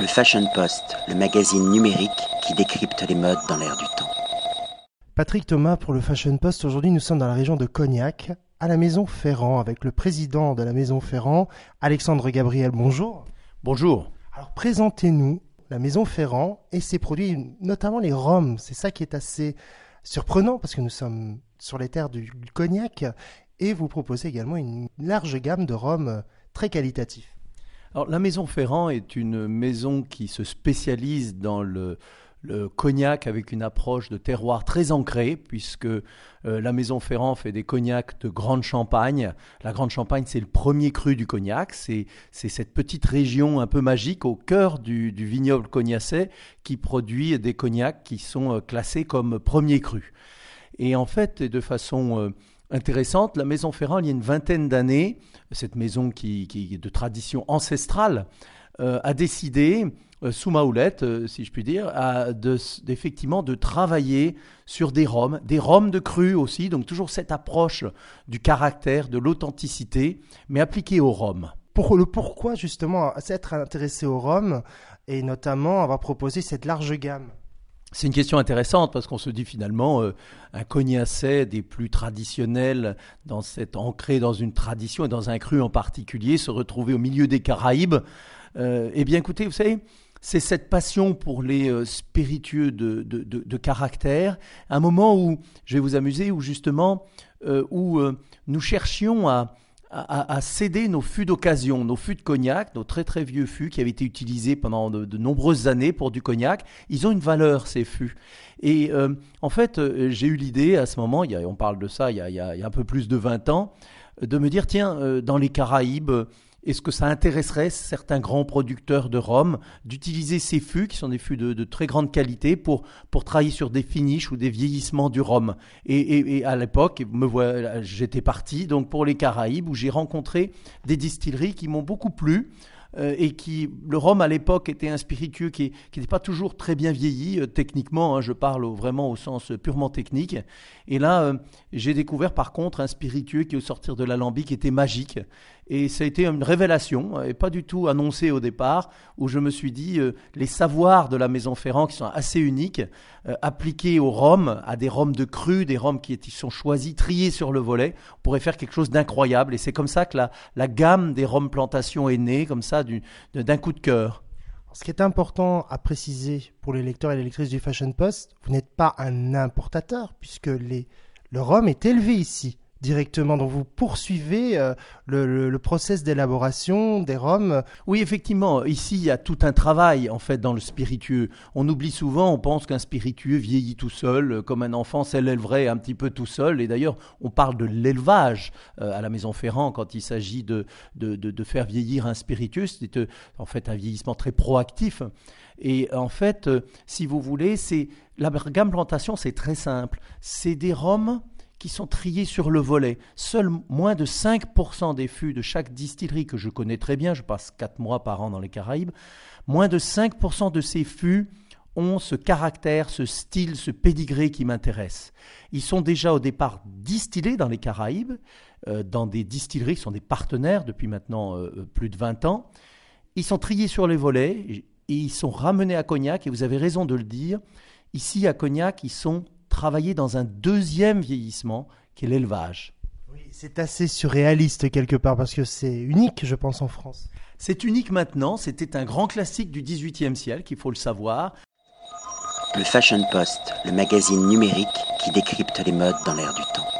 Le Fashion Post, le magazine numérique qui décrypte les modes dans l'air du temps. Patrick Thomas pour le Fashion Post. Aujourd'hui, nous sommes dans la région de Cognac, à la Maison Ferrand, avec le président de la Maison Ferrand, Alexandre Gabriel. Bonjour. Bonjour. Alors, présentez-nous la Maison Ferrand et ses produits, notamment les rhums. C'est ça qui est assez surprenant parce que nous sommes sur les terres du Cognac et vous proposez également une large gamme de rhums très qualitatifs. La Maison Ferrand est une maison qui se spécialise dans le, cognac avec une approche de terroir très ancrée, puisque euh, la Maison Ferrand fait des cognacs de Grande Champagne. La Grande Champagne, c'est le premier cru du cognac. C'est cette petite région un peu magique au cœur du, vignoble cognacé qui produit des cognacs qui sont euh, classés comme premier cru. Et en fait, de façon euh, intéressante. La maison Ferrand, il y a une vingtaine d'années, cette maison qui, est de tradition ancestrale, euh, a décidé, euh, sous ma houlette, euh, si je puis dire, effectivement de travailler sur des rhums, des rhums de cru aussi, donc toujours cette approche du caractère, de l'authenticité, mais appliquée au rhum. Pour le pourquoi justement s'être intéressé au rhum et notamment avoir proposé cette large gamme? C'est une question intéressante parce qu'on se dit finalement euh, un cognacet des plus traditionnels, dans cette ancré dans une tradition et dans un cru en particulier, se retrouver au milieu des Caraïbes. Euh, eh bien, écoutez, vous savez, c'est cette passion pour les euh, spiritueux de, de, de, caractère, un moment où je vais vous amuser, où justement, où nous cherchions à à, céder nos fûts d'occasion, nos fûts de cognac, nos très très vieux fûts qui avaient été utilisés pendant de, nombreuses années pour du cognac. Ils ont une valeur, ces fûts. Et euh, en fait, euh, j'ai eu l'idée à ce moment, il y a, on parle de ça il y, a, il y, a, un peu plus de 20 ans, de me dire, tiens, euh, dans les Caraïbes, est-ce que ça intéresserait certains grands producteurs de rhum d'utiliser ces fûts, qui sont des fûts de, très grande qualité, pour, pour travailler sur des finishes ou des vieillissements du rhum? Et, à l'époque, j'étais parti donc pour les Caraïbes, où j'ai rencontré des distilleries qui m'ont beaucoup plu. Euh, et qui le rhum à l'époque était un spiritueux qui n'était pas toujours très bien vieilli euh, techniquement. Hein, je parle vraiment au sens purement technique. Et là, euh, j'ai découvert par contre un spiritueux qui au sortir de l'alambic était magique. Et ça a été une révélation, et pas du tout annoncé au départ, où je me suis dit, les savoirs de la Maison Ferrand, qui sont assez uniques, appliqués au rhum, à des rhums de cru, des rhums qui sont choisis, triés sur le volet, on pourrait faire quelque chose d'incroyable. Et c'est comme ça que la, gamme des rhums plantations est née, comme ça, d'un coup de cœur. Ce qui est important à préciser pour les lecteurs et les lectrices du Fashion Post, vous n'êtes pas un importateur puisque le rhum est élevé ici directement. Donc vous poursuivez euh, le, le, process d'élaboration des rhums. Oui, effectivement. Ici, il y a tout un travail en fait dans le spiritueux. On oublie souvent, on pense qu'un spiritueux vieillit tout seul, euh, comme un enfant s'élèverait un petit peu tout seul. Et d'ailleurs, on parle de l'élevage euh, à la Maison Ferrand quand il s'agit de, de, de, faire vieillir un spiritueux. C'est en fait un vieillissement très proactif. Et en fait, si vous voulez, c'est la gamme plantation, c'est très simple. C'est des rhums qui sont triés sur le volet. Seuls moins de 5% des fûts de chaque distillerie que je connais très bien, je passe 4 mois par an dans les Caraïbes, moins de 5% de ces fûts ont ce caractère, ce style, ce pédigré qui m'intéresse. Ils sont déjà au départ distillés dans les Caraïbes, euh, dans des distilleries qui sont des partenaires depuis maintenant euh, euh, plus de 20 ans. Ils sont triés sur les volets et ils sont ramenés à Cognac, et vous avez raison de le dire, ici à Cognac, ils sont travailler dans un deuxième vieillissement qui est l'élevage. Oui, c'est assez surréaliste quelque part parce que c'est unique, je pense, en France. C'est unique maintenant, c'était un grand classique du XVIIIe siècle, il faut le savoir. Le Fashion Post, le magazine numérique qui décrypte les modes dans l'air du temps.